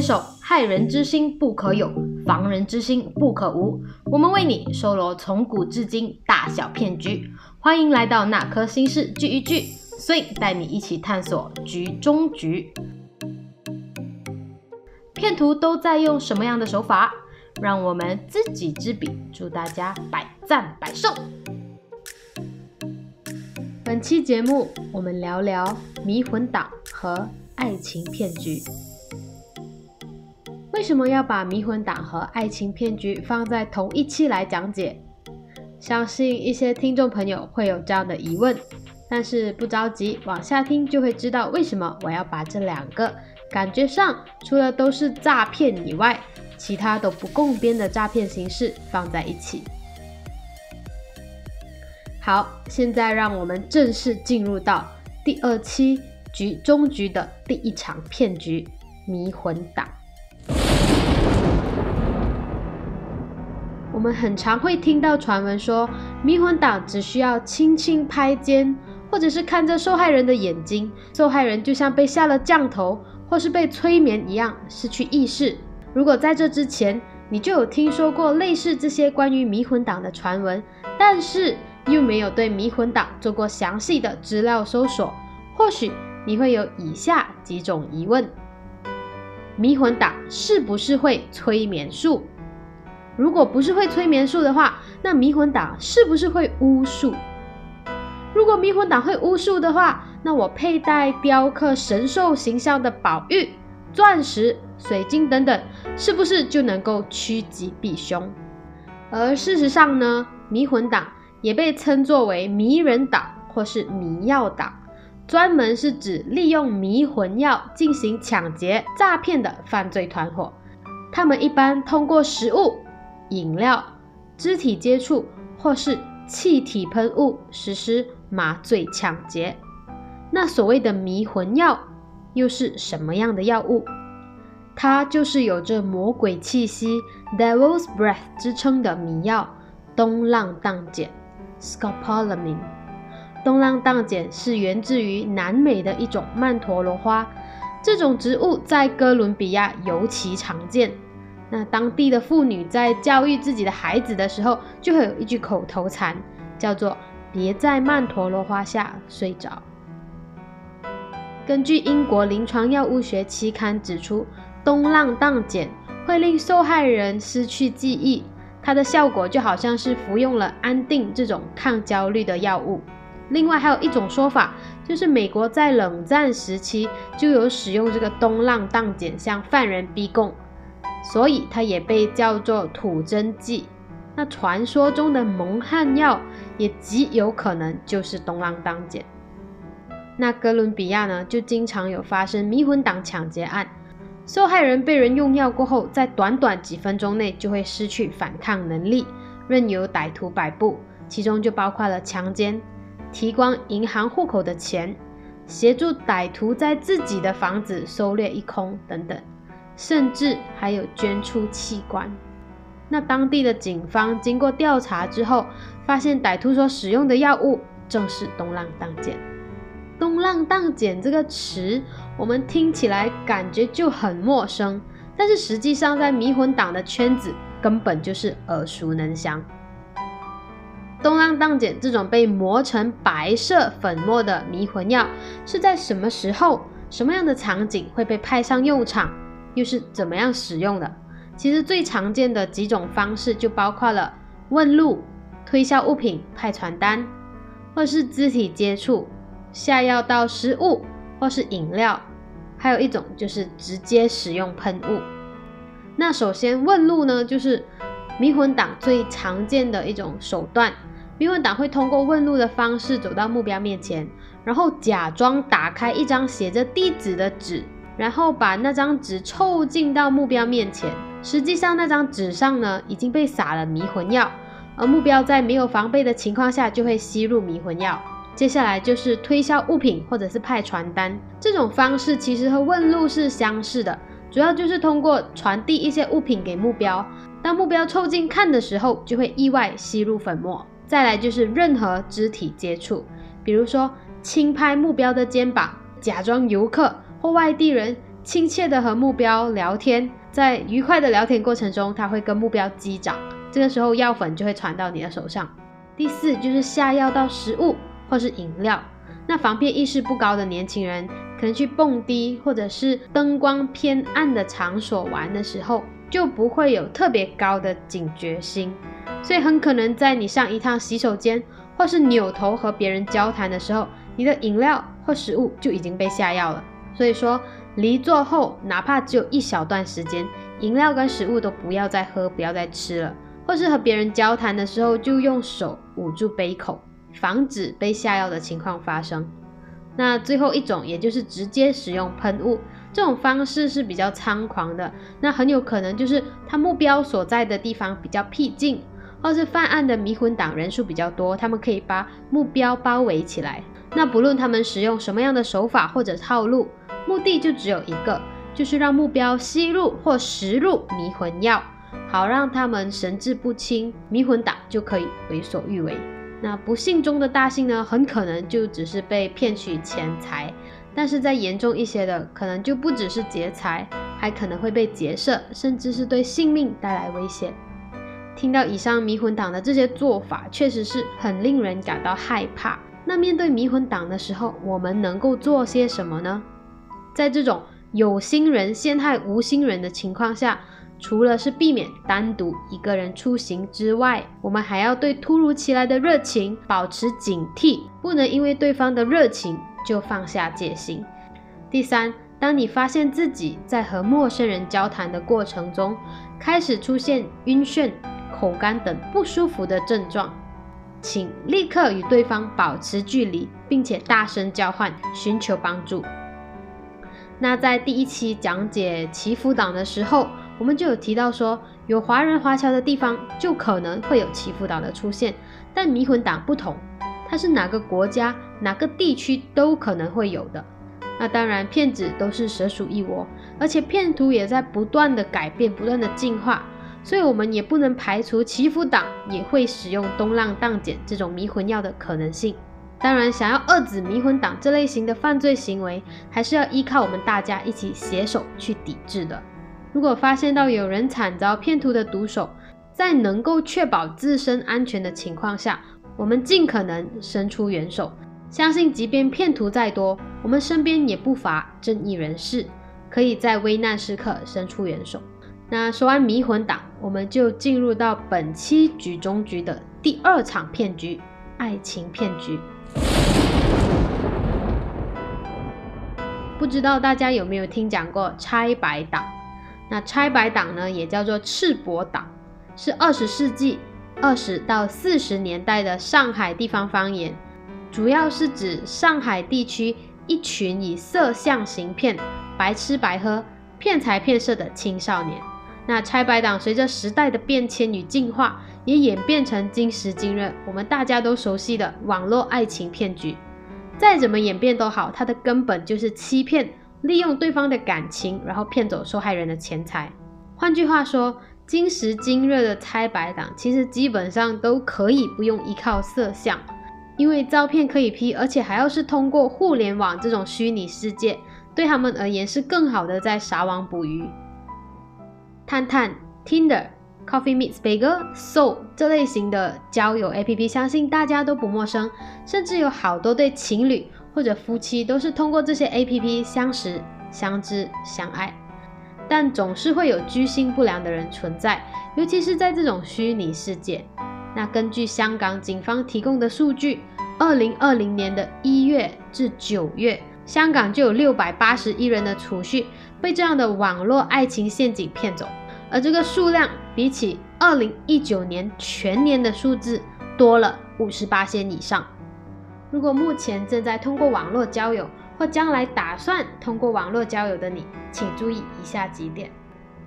坚守害人之心不可有，防人之心不可无。我们为你收罗从古至今大小骗局，欢迎来到那颗心事聚一聚，所以带你一起探索局中局。骗徒都在用什么样的手法？让我们知己知彼，祝大家百战百胜。本期节目，我们聊聊迷魂党和爱情骗局。为什么要把迷魂党和爱情骗局放在同一期来讲解？相信一些听众朋友会有这样的疑问，但是不着急，往下听就会知道为什么我要把这两个感觉上除了都是诈骗以外，其他都不共边的诈骗形式放在一起。好，现在让我们正式进入到第二期局中局的第一场骗局——迷魂党。我们很常会听到传闻说，迷魂党只需要轻轻拍肩，或者是看着受害人的眼睛，受害人就像被下了降头，或是被催眠一样失去意识。如果在这之前你就有听说过类似这些关于迷魂党的传闻，但是又没有对迷魂党做过详细的资料搜索，或许你会有以下几种疑问：迷魂党是不是会催眠术？如果不是会催眠术的话，那迷魂党是不是会巫术？如果迷魂党会巫术的话，那我佩戴雕刻神兽形象的宝玉、钻石、水晶等等，是不是就能够趋吉避凶？而事实上呢，迷魂党也被称作为迷人党或是迷药党，专门是指利用迷魂药进行抢劫、诈骗的犯罪团伙。他们一般通过食物。饮料、肢体接触或是气体喷雾实施麻醉抢劫。那所谓的迷魂药又是什么样的药物？它就是有着魔鬼气息 （Devil's Breath） 之称的迷药——东浪荡碱 （Scopolamine）。东浪荡碱是源自于南美的一种曼陀罗花，这种植物在哥伦比亚尤其常见。那当地的妇女在教育自己的孩子的时候，就会有一句口头禅，叫做“别在曼陀罗花下睡着”。根据英国临床药物学期刊指出，东浪荡碱会令受害人失去记忆，它的效果就好像是服用了安定这种抗焦虑的药物。另外还有一种说法，就是美国在冷战时期就有使用这个东浪荡碱向犯人逼供。所以它也被叫做土真剂。那传说中的蒙汗药也极有可能就是东浪当碱。那哥伦比亚呢，就经常有发生迷魂党抢劫案，受害人被人用药过后，在短短几分钟内就会失去反抗能力，任由歹徒摆布，其中就包括了强奸、提光银行户口的钱、协助歹徒在自己的房子搜掠一空等等。甚至还有捐出器官。那当地的警方经过调查之后，发现歹徒所使用的药物正是东浪荡碱。东浪荡碱这个词，我们听起来感觉就很陌生，但是实际上在迷魂党的圈子根本就是耳熟能详。东浪荡碱这种被磨成白色粉末的迷魂药，是在什么时候、什么样的场景会被派上用场？又是怎么样使用的？其实最常见的几种方式就包括了问路、推销物品、派传单，或是肢体接触、下药到食物或是饮料，还有一种就是直接使用喷雾。那首先问路呢，就是迷魂党最常见的一种手段。迷魂党会通过问路的方式走到目标面前，然后假装打开一张写着地址的纸。然后把那张纸凑近到目标面前，实际上那张纸上呢已经被撒了迷魂药，而目标在没有防备的情况下就会吸入迷魂药。接下来就是推销物品或者是派传单，这种方式其实和问路是相似的，主要就是通过传递一些物品给目标，当目标凑近看的时候，就会意外吸入粉末。再来就是任何肢体接触，比如说轻拍目标的肩膀，假装游客。或外地人亲切的和目标聊天，在愉快的聊天过程中，他会跟目标击掌，这个时候药粉就会传到你的手上。第四就是下药到食物或是饮料，那防骗意识不高的年轻人，可能去蹦迪或者是灯光偏暗的场所玩的时候，就不会有特别高的警觉心，所以很可能在你上一趟洗手间或是扭头和别人交谈的时候，你的饮料或食物就已经被下药了。所以说。离座后，哪怕只有一小段时间，饮料跟食物都不要再喝，不要再吃了。或是和别人交谈的时候，就用手捂住杯口，防止被下药的情况发生。那最后一种，也就是直接使用喷雾，这种方式是比较猖狂的。那很有可能就是他目标所在的地方比较僻静，或是犯案的迷魂党人数比较多，他们可以把目标包围起来。那不论他们使用什么样的手法或者套路。目的就只有一个，就是让目标吸入或食入迷魂药，好让他们神志不清，迷魂党就可以为所欲为。那不幸中的大幸呢，很可能就只是被骗取钱财，但是再严重一些的，可能就不只是劫财，还可能会被劫色，甚至是对性命带来危险。听到以上迷魂党的这些做法，确实是很令人感到害怕。那面对迷魂党的时候，我们能够做些什么呢？在这种有心人陷害无心人的情况下，除了是避免单独一个人出行之外，我们还要对突如其来的热情保持警惕，不能因为对方的热情就放下戒心。第三，当你发现自己在和陌生人交谈的过程中，开始出现晕眩、口干等不舒服的症状，请立刻与对方保持距离，并且大声叫唤，寻求帮助。那在第一期讲解祈福党的时候，我们就有提到说，有华人华侨的地方就可能会有祈福党的出现，但迷魂党不同，它是哪个国家、哪个地区都可能会有的。那当然，骗子都是蛇鼠一窝，而且骗徒也在不断的改变、不断的进化，所以我们也不能排除祈福党也会使用东浪荡碱这种迷魂药的可能性。当然，想要遏止迷魂党这类型的犯罪行为，还是要依靠我们大家一起携手去抵制的。如果发现到有人惨遭骗徒的毒手，在能够确保自身安全的情况下，我们尽可能伸出援手。相信，即便骗徒再多，我们身边也不乏正义人士，可以在危难时刻伸出援手。那说完迷魂党，我们就进入到本期局中局的第二场骗局——爱情骗局。不知道大家有没有听讲过拆白党？那拆白党呢，也叫做赤膊党，是二十世纪二十到四十年代的上海地方方言，主要是指上海地区一群以色相行骗、白吃白喝、骗财骗色的青少年。那拆白党随着时代的变迁与进化，也演变成今时今日我们大家都熟悉的网络爱情骗局。再怎么演变都好，它的根本就是欺骗，利用对方的感情，然后骗走受害人的钱财。换句话说，今时今日的拆白党其实基本上都可以不用依靠色相，因为照片可以 P，而且还要是通过互联网这种虚拟世界，对他们而言是更好的在撒网捕鱼。探探、Tinder。Coffee meets bagel, so 这类型的交友 APP，相信大家都不陌生，甚至有好多对情侣或者夫妻都是通过这些 APP 相识、相知、相爱。但总是会有居心不良的人存在，尤其是在这种虚拟世界。那根据香港警方提供的数据，二零二零年的一月至九月，香港就有六百八十一人的储蓄被这样的网络爱情陷阱骗走。而这个数量比起二零一九年全年的数字多了五十八仙以上。如果目前正在通过网络交友，或将来打算通过网络交友的你，请注意以下几点：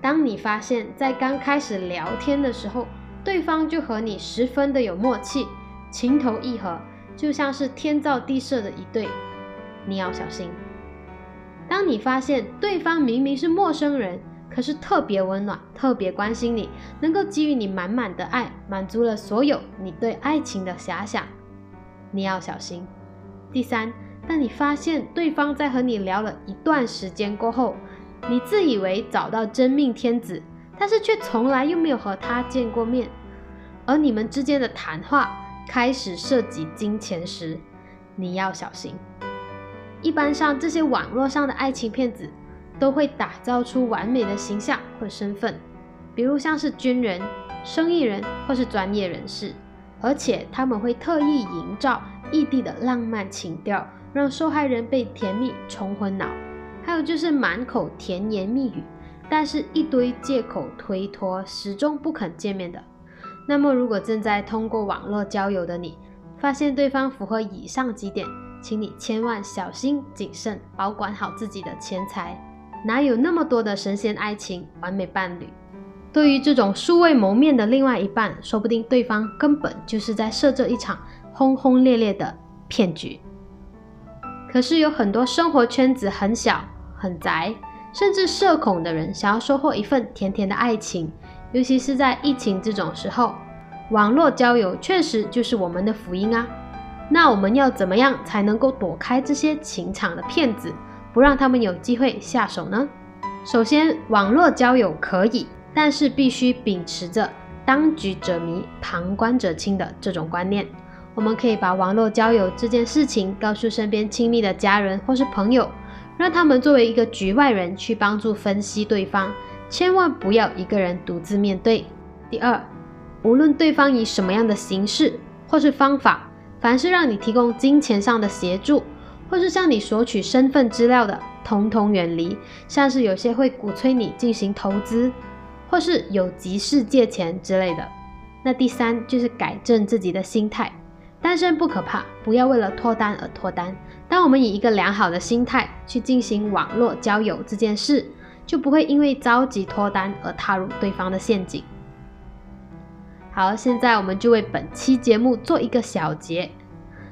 当你发现，在刚开始聊天的时候，对方就和你十分的有默契，情投意合，就像是天造地设的一对，你要小心。当你发现对方明明是陌生人，可是特别温暖，特别关心你，能够给予你满满的爱，满足了所有你对爱情的遐想。你要小心。第三，当你发现对方在和你聊了一段时间过后，你自以为找到真命天子，但是却从来又没有和他见过面，而你们之间的谈话开始涉及金钱时，你要小心。一般上，这些网络上的爱情骗子都会打造出完美的形象或身份，比如像是军人、生意人或是专业人士，而且他们会特意营造异地的浪漫情调，让受害人被甜蜜冲昏脑。还有就是满口甜言蜜语，但是一堆借口推脱，始终不肯见面的。那么，如果正在通过网络交友的你，发现对方符合以上几点，请你千万小心谨慎，保管好自己的钱财。哪有那么多的神仙爱情、完美伴侣？对于这种素未谋面的另外一半，说不定对方根本就是在设这一场轰轰烈烈的骗局。可是有很多生活圈子很小。很宅，甚至社恐的人，想要收获一份甜甜的爱情，尤其是在疫情这种时候，网络交友确实就是我们的福音啊。那我们要怎么样才能够躲开这些情场的骗子，不让他们有机会下手呢？首先，网络交友可以，但是必须秉持着当局者迷，旁观者清的这种观念。我们可以把网络交友这件事情告诉身边亲密的家人或是朋友。让他们作为一个局外人去帮助分析对方，千万不要一个人独自面对。第二，无论对方以什么样的形式或是方法，凡是让你提供金钱上的协助，或是向你索取身份资料的，统统远离。像是有些会鼓吹你进行投资，或是有急事借钱之类的。那第三就是改正自己的心态。单身不可怕，不要为了脱单而脱单。当我们以一个良好的心态去进行网络交友这件事，就不会因为着急脱单而踏入对方的陷阱。好，现在我们就为本期节目做一个小结。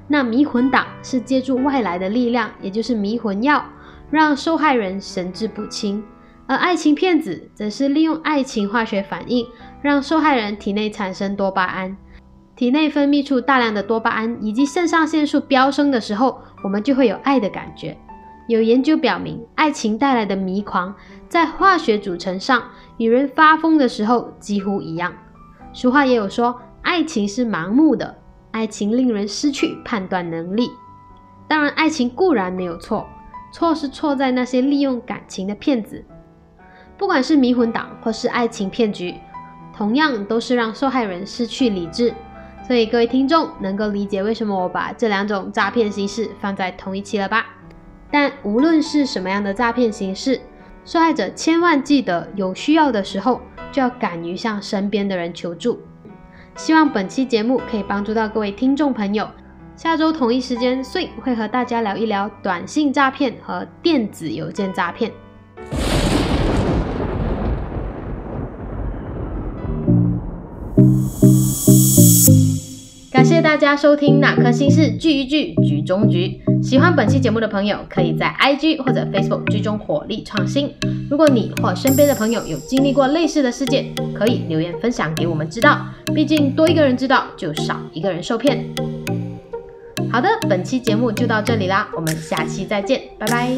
那迷魂党是借助外来的力量，也就是迷魂药，让受害人神志不清；而爱情骗子则是利用爱情化学反应，让受害人体内产生多巴胺。体内分泌出大量的多巴胺以及肾上腺素飙升的时候，我们就会有爱的感觉。有研究表明，爱情带来的迷狂在化学组成上与人发疯的时候几乎一样。俗话也有说，爱情是盲目的，爱情令人失去判断能力。当然，爱情固然没有错，错是错在那些利用感情的骗子。不管是迷魂党或是爱情骗局，同样都是让受害人失去理智。所以各位听众能够理解为什么我把这两种诈骗形式放在同一期了吧？但无论是什么样的诈骗形式，受害者千万记得有需要的时候就要敢于向身边的人求助。希望本期节目可以帮助到各位听众朋友。下周同一时间，穗会和大家聊一聊短信诈骗和电子邮件诈骗。大家收听《哪颗心事聚一聚局中局》。喜欢本期节目的朋友，可以在 IG 或者 Facebook 追踪火力创新。如果你或身边的朋友有经历过类似的事件，可以留言分享给我们知道。毕竟多一个人知道，就少一个人受骗。好的，本期节目就到这里啦，我们下期再见，拜拜。